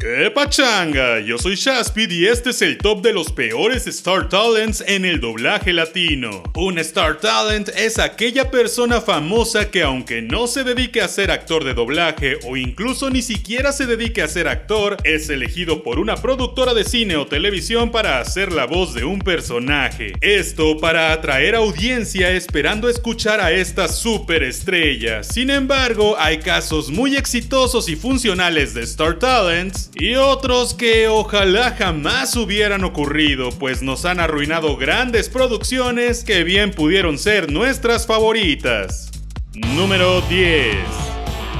¡Qué pachanga! Yo soy Shaspid y este es el top de los peores Star Talents en el doblaje latino. Un Star Talent es aquella persona famosa que aunque no se dedique a ser actor de doblaje o incluso ni siquiera se dedique a ser actor, es elegido por una productora de cine o televisión para hacer la voz de un personaje. Esto para atraer audiencia esperando escuchar a esta superestrella. Sin embargo, hay casos muy exitosos y funcionales de Star Talents y otros que ojalá jamás hubieran ocurrido, pues nos han arruinado grandes producciones que bien pudieron ser nuestras favoritas. Número 10.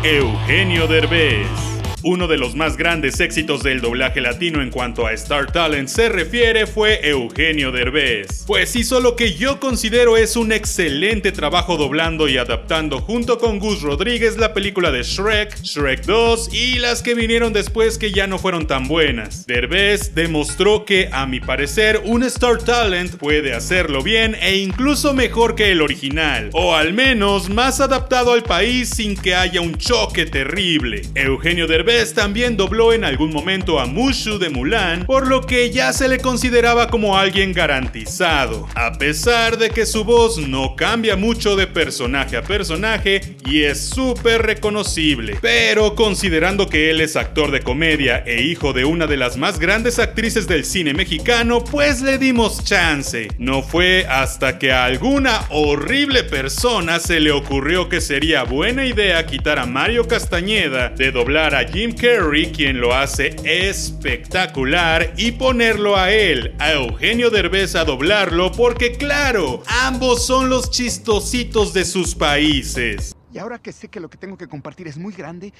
Eugenio Derbez. Uno de los más grandes éxitos del doblaje latino en cuanto a Star Talent se refiere fue Eugenio Derbez, pues hizo lo que yo considero es un excelente trabajo doblando y adaptando junto con Gus Rodríguez la película de Shrek, Shrek 2 y las que vinieron después que ya no fueron tan buenas. Derbez demostró que, a mi parecer, un Star Talent puede hacerlo bien e incluso mejor que el original, o al menos más adaptado al país sin que haya un choque terrible. Eugenio Derbez también dobló en algún momento a Mushu de Mulan, por lo que ya se le consideraba como alguien garantizado, a pesar de que su voz no cambia mucho de personaje a personaje y es súper reconocible. Pero considerando que él es actor de comedia e hijo de una de las más grandes actrices del cine mexicano, pues le dimos chance. No fue hasta que a alguna horrible persona se le ocurrió que sería buena idea quitar a Mario Castañeda de doblar a Jim Carrey, quien lo hace espectacular, y ponerlo a él, a Eugenio Derbez a doblarlo, porque claro, ambos son los chistositos de sus países. Y ahora que sé que lo que tengo que compartir es muy grande,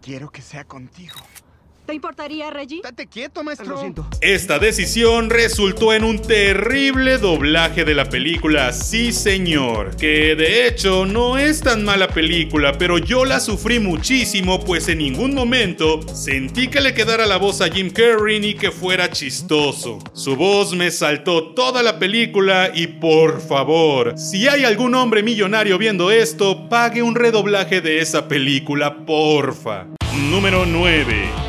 quiero que sea contigo. ¿Te importaría, Reggie? Date quieto, maestro. Lo siento. Esta decisión resultó en un terrible doblaje de la película Sí Señor, que de hecho no es tan mala película, pero yo la sufrí muchísimo pues en ningún momento sentí que le quedara la voz a Jim Carrey ni que fuera chistoso. Su voz me saltó toda la película y por favor, si hay algún hombre millonario viendo esto, pague un redoblaje de esa película, porfa. Número 9.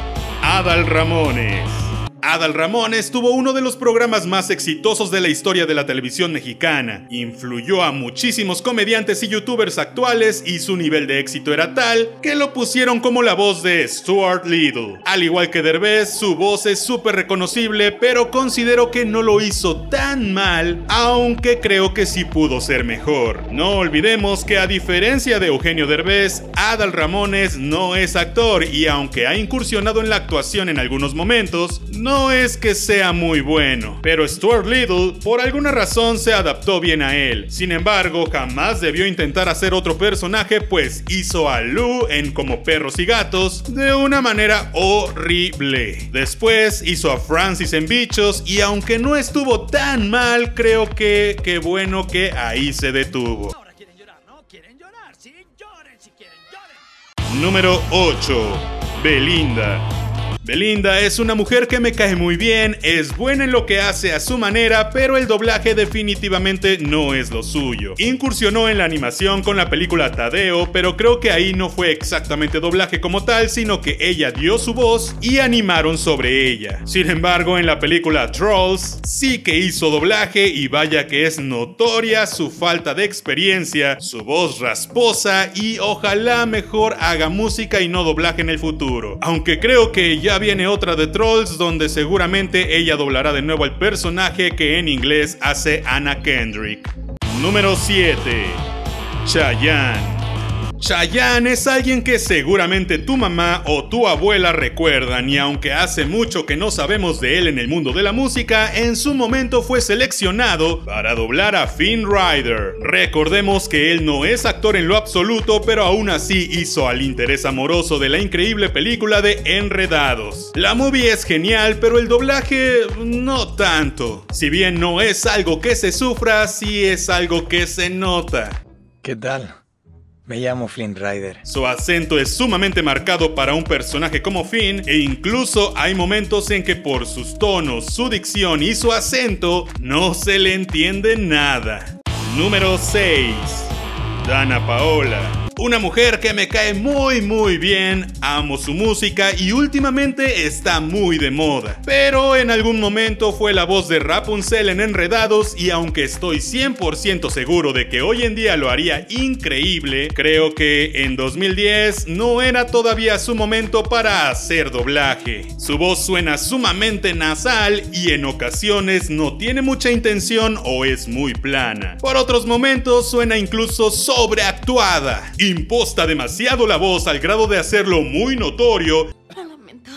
Adal Ramones. Adal Ramones tuvo uno de los programas más exitosos de la historia de la televisión mexicana. Influyó a muchísimos comediantes y youtubers actuales y su nivel de éxito era tal que lo pusieron como la voz de Stuart Little. Al igual que Derbez, su voz es súper reconocible, pero considero que no lo hizo tan mal, aunque creo que sí pudo ser mejor. No olvidemos que a diferencia de Eugenio Derbez, Adal Ramones no es actor y aunque ha incursionado en la actuación en algunos momentos, no no es que sea muy bueno, pero Stuart Little por alguna razón se adaptó bien a él. Sin embargo, jamás debió intentar hacer otro personaje, pues hizo a Lou en Como Perros y Gatos de una manera horrible. Después hizo a Francis en Bichos y aunque no estuvo tan mal, creo que qué bueno que ahí se detuvo. Número 8. Belinda. Belinda es una mujer que me cae muy bien, es buena en lo que hace a su manera, pero el doblaje definitivamente no es lo suyo. Incursionó en la animación con la película Tadeo, pero creo que ahí no fue exactamente doblaje como tal, sino que ella dio su voz y animaron sobre ella. Sin embargo, en la película Trolls sí que hizo doblaje y vaya que es notoria su falta de experiencia, su voz rasposa y ojalá mejor haga música y no doblaje en el futuro. Aunque creo que ya viene otra de Trolls donde seguramente ella doblará de nuevo el personaje que en inglés hace Anna Kendrick. Número 7. Chayanne. Chayanne es alguien que seguramente tu mamá o tu abuela recuerdan y aunque hace mucho que no sabemos de él en el mundo de la música, en su momento fue seleccionado para doblar a Finn Rider. Recordemos que él no es actor en lo absoluto, pero aún así hizo al interés amoroso de la increíble película de Enredados. La movie es genial, pero el doblaje no tanto. Si bien no es algo que se sufra, sí es algo que se nota. ¿Qué tal? Me llamo Flynn Rider. Su acento es sumamente marcado para un personaje como Finn e incluso hay momentos en que por sus tonos, su dicción y su acento no se le entiende nada. Número 6. Dana Paola. Una mujer que me cae muy muy bien, amo su música y últimamente está muy de moda. Pero en algún momento fue la voz de Rapunzel en Enredados y aunque estoy 100% seguro de que hoy en día lo haría increíble, creo que en 2010 no era todavía su momento para hacer doblaje. Su voz suena sumamente nasal y en ocasiones no tiene mucha intención o es muy plana. Por otros momentos suena incluso sobreactuada. Imposta demasiado la voz al grado de hacerlo muy notorio Lo lamento,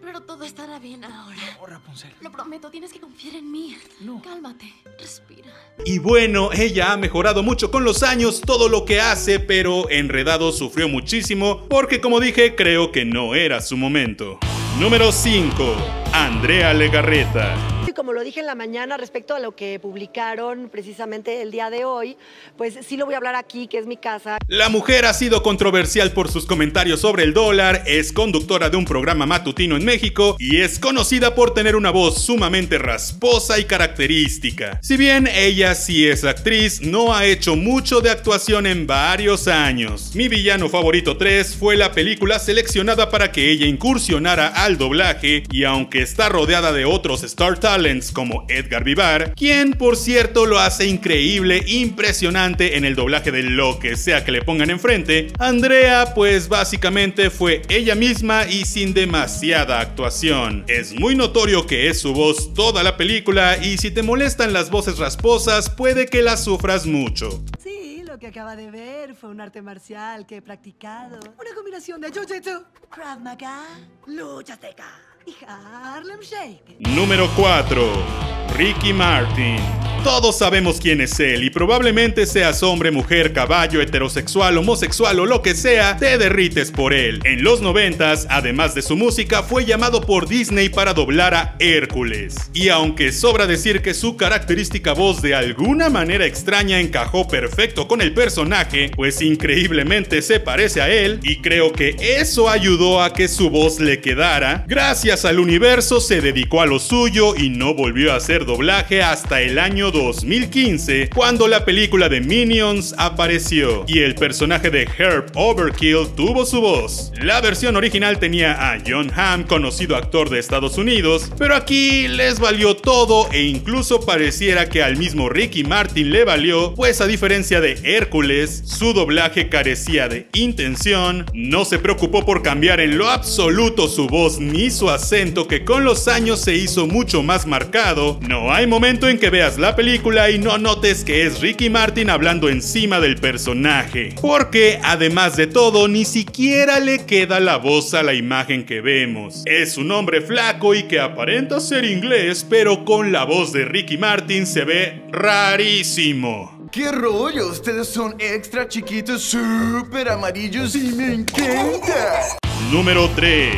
pero todo estará bien ahora. Oh, Rapunzel. Lo prometo, tienes que confiar en mí. Cálmate, respira. Y bueno, ella ha mejorado mucho con los años todo lo que hace, pero Enredado sufrió muchísimo porque como dije, creo que no era su momento. Número 5. Andrea Legarreta. Y como lo dije en la mañana respecto a lo que publicaron precisamente el día de hoy, pues sí lo voy a hablar aquí, que es mi casa. La mujer ha sido controversial por sus comentarios sobre el dólar, es conductora de un programa matutino en México y es conocida por tener una voz sumamente rasposa y característica. Si bien ella sí es actriz, no ha hecho mucho de actuación en varios años. Mi villano favorito 3 fue la película seleccionada para que ella incursionara al doblaje y aunque está rodeada de otros Star Talents como Edgar Vivar, quien por cierto lo hace increíble, impresionante en el doblaje de lo que sea que le pongan enfrente, Andrea pues básicamente fue ella misma y sin demasiada actuación. Es muy notorio que es su voz toda la película y si te molestan las voces rasposas puede que las sufras mucho. Sí, lo que acaba de ver fue un arte marcial que he practicado. Una combinación de Jiu-Jitsu, Krav Maga, lucha azteca y Harlem Shake. Número 4. Ricky Martin. Todos sabemos quién es él y probablemente seas hombre, mujer, caballo, heterosexual, homosexual o lo que sea, te derrites por él. En los noventas, además de su música, fue llamado por Disney para doblar a Hércules. Y aunque sobra decir que su característica voz de alguna manera extraña encajó perfecto con el personaje, pues increíblemente se parece a él, y creo que eso ayudó a que su voz le quedara, gracias al universo se dedicó a lo suyo y no volvió a hacer doblaje hasta el año 2015, cuando la película de Minions apareció y el personaje de Herb Overkill tuvo su voz. La versión original tenía a John Hamm, conocido actor de Estados Unidos, pero aquí les valió todo e incluso pareciera que al mismo Ricky Martin le valió, pues a diferencia de Hércules, su doblaje carecía de intención, no se preocupó por cambiar en lo absoluto su voz ni su acento que con los años se hizo mucho más marcado, no hay momento en que veas la película y no notes que es Ricky Martin hablando encima del personaje. Porque además de todo, ni siquiera le queda la voz a la imagen que vemos. Es un hombre flaco y que aparenta ser inglés, pero con la voz de Ricky Martin se ve rarísimo. ¡Qué rollo! Ustedes son extra chiquitos, súper amarillos y me encanta. Número 3.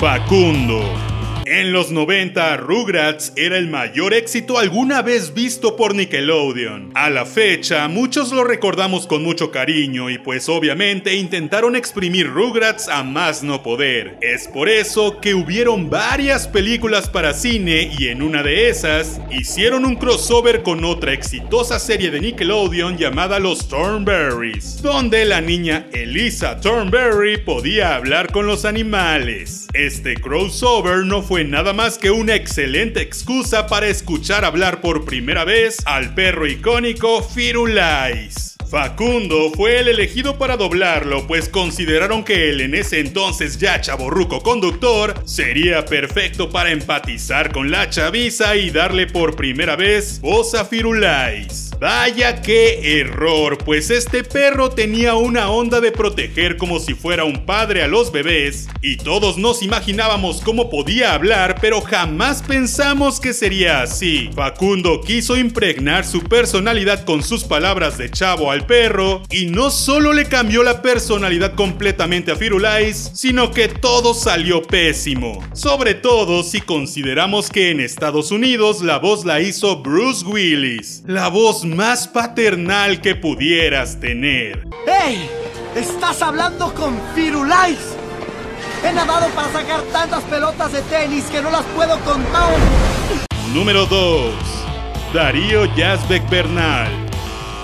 Facundo. En los 90, Rugrats era el mayor éxito alguna vez visto por Nickelodeon. A la fecha, muchos lo recordamos con mucho cariño y pues obviamente intentaron exprimir Rugrats a más no poder. Es por eso que hubieron varias películas para cine y en una de esas hicieron un crossover con otra exitosa serie de Nickelodeon llamada Los Thornberries, donde la niña Elisa Thornberry podía hablar con los animales. Este crossover no fue nada más que una excelente excusa para escuchar hablar por primera vez al perro icónico Firulais. Facundo fue el elegido para doblarlo, pues consideraron que el en ese entonces ya chaborruco conductor sería perfecto para empatizar con la chaviza y darle por primera vez voz a Firulais. Vaya qué error, pues este perro tenía una onda de proteger como si fuera un padre a los bebés, y todos nos imaginábamos cómo podía hablar, pero jamás pensamos que sería así. Facundo quiso impregnar su personalidad con sus palabras de chavo al perro, y no solo le cambió la personalidad completamente a Firulais, sino que todo salió pésimo. Sobre todo si consideramos que en Estados Unidos la voz la hizo Bruce Willis, la voz más paternal que pudieras tener. ¡Hey! ¡Estás hablando con Firulais! He nadado para sacar tantas pelotas de tenis que no las puedo contar. Número 2. Darío Yazbek Bernal.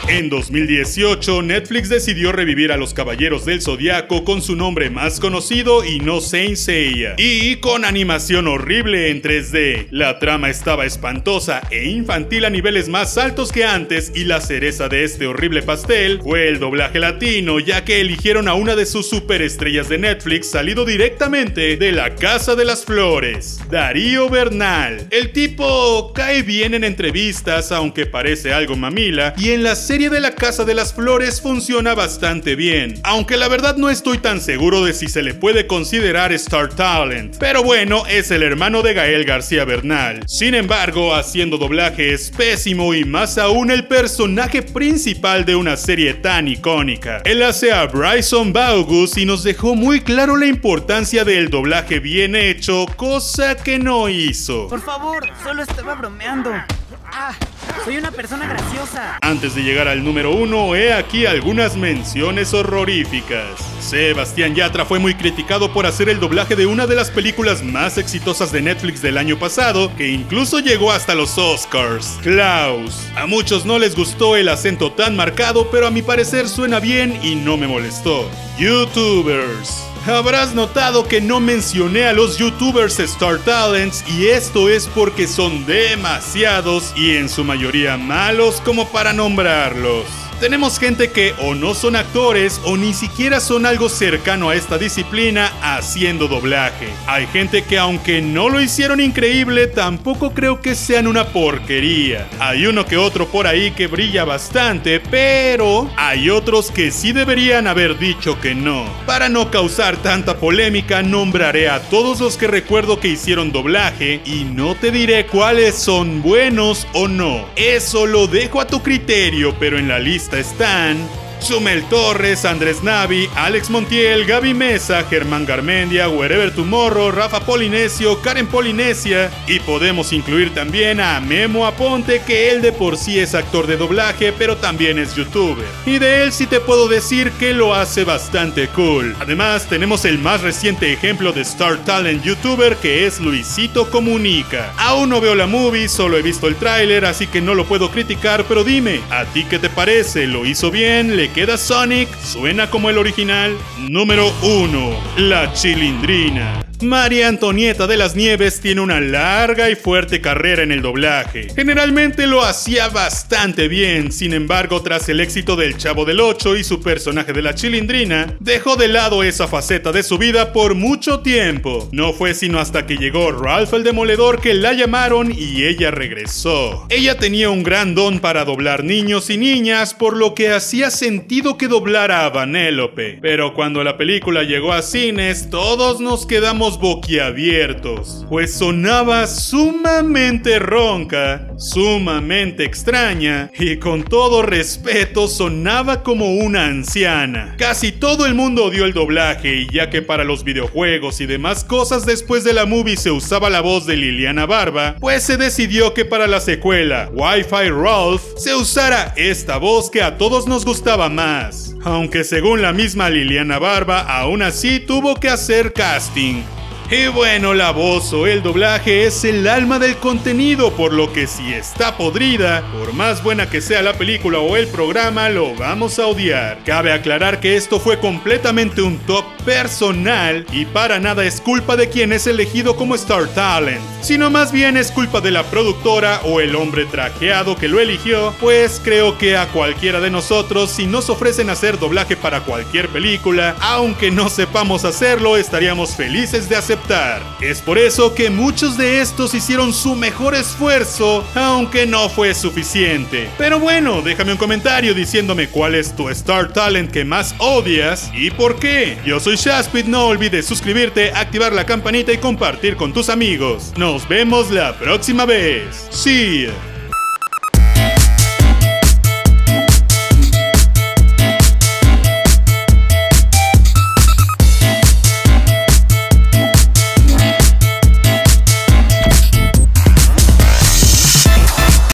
En 2018, Netflix decidió revivir a los Caballeros del Zodiaco con su nombre más conocido y no Saint Seiya, y con animación horrible en 3D. La trama estaba espantosa e infantil a niveles más altos que antes y la cereza de este horrible pastel fue el doblaje latino, ya que eligieron a una de sus superestrellas de Netflix salido directamente de la Casa de las Flores, Darío Bernal. El tipo cae bien en entrevistas, aunque parece algo mamila, y en la serie de la Casa de las Flores funciona bastante bien, aunque la verdad no estoy tan seguro de si se le puede considerar Star Talent. Pero bueno, es el hermano de Gael García Bernal. Sin embargo, haciendo doblaje es pésimo y más aún el personaje principal de una serie tan icónica. Él hace a Bryson Baugus y nos dejó muy claro la importancia del doblaje bien hecho, cosa que no hizo. Por favor, solo estaba bromeando. Ah, soy una persona graciosa. Antes de llegar al número uno, he aquí algunas menciones horroríficas. Sebastián Yatra fue muy criticado por hacer el doblaje de una de las películas más exitosas de Netflix del año pasado, que incluso llegó hasta los Oscars. Klaus. A muchos no les gustó el acento tan marcado, pero a mi parecer suena bien y no me molestó. YouTubers. Habrás notado que no mencioné a los youtubers Star Talents y esto es porque son demasiados y en su mayoría malos como para nombrarlos. Tenemos gente que o no son actores o ni siquiera son algo cercano a esta disciplina haciendo doblaje. Hay gente que aunque no lo hicieron increíble, tampoco creo que sean una porquería. Hay uno que otro por ahí que brilla bastante, pero hay otros que sí deberían haber dicho que no. Para no causar tanta polémica, nombraré a todos los que recuerdo que hicieron doblaje y no te diré cuáles son buenos o no. Eso lo dejo a tu criterio, pero en la lista están Sumel Torres, Andrés Navi, Alex Montiel, Gaby Mesa, Germán Garmendia, Wherever Tomorrow, Rafa Polinesio, Karen Polinesia y podemos incluir también a Memo Aponte que él de por sí es actor de doblaje pero también es youtuber. Y de él sí te puedo decir que lo hace bastante cool. Además tenemos el más reciente ejemplo de Star Talent youtuber que es Luisito Comunica. Aún no veo la movie, solo he visto el tráiler así que no lo puedo criticar pero dime, ¿a ti qué te parece? ¿Lo hizo bien? ¿Le queda Sonic? ¿Suena como el original? Número 1. La Chilindrina. María Antonieta de las Nieves tiene una larga y fuerte carrera en el doblaje. Generalmente lo hacía bastante bien, sin embargo, tras el éxito del Chavo del 8 y su personaje de la Chilindrina, dejó de lado esa faceta de su vida por mucho tiempo. No fue sino hasta que llegó Ralph el Demoledor que la llamaron y ella regresó. Ella tenía un gran don para doblar niños y niñas, por lo que hacía sentido que doblara a Vanellope. Pero cuando la película llegó a cines, todos nos quedamos boquiabiertos, pues sonaba sumamente ronca, sumamente extraña y con todo respeto sonaba como una anciana. Casi todo el mundo odió el doblaje y ya que para los videojuegos y demás cosas después de la movie se usaba la voz de Liliana Barba, pues se decidió que para la secuela Wi-Fi Ralph se usara esta voz que a todos nos gustaba más. Aunque según la misma Liliana Barba, aún así tuvo que hacer casting. Y bueno, la voz o el doblaje es el alma del contenido, por lo que si está podrida, por más buena que sea la película o el programa, lo vamos a odiar. Cabe aclarar que esto fue completamente un top personal y para nada es culpa de quien es elegido como Star Talent, sino más bien es culpa de la productora o el hombre trajeado que lo eligió, pues creo que a cualquiera de nosotros, si nos ofrecen hacer doblaje para cualquier película, aunque no sepamos hacerlo, estaríamos felices de es por eso que muchos de estos hicieron su mejor esfuerzo, aunque no fue suficiente. Pero bueno, déjame un comentario diciéndome cuál es tu Star Talent que más odias y por qué. Yo soy Shaspid, no olvides suscribirte, activar la campanita y compartir con tus amigos. Nos vemos la próxima vez. Ya.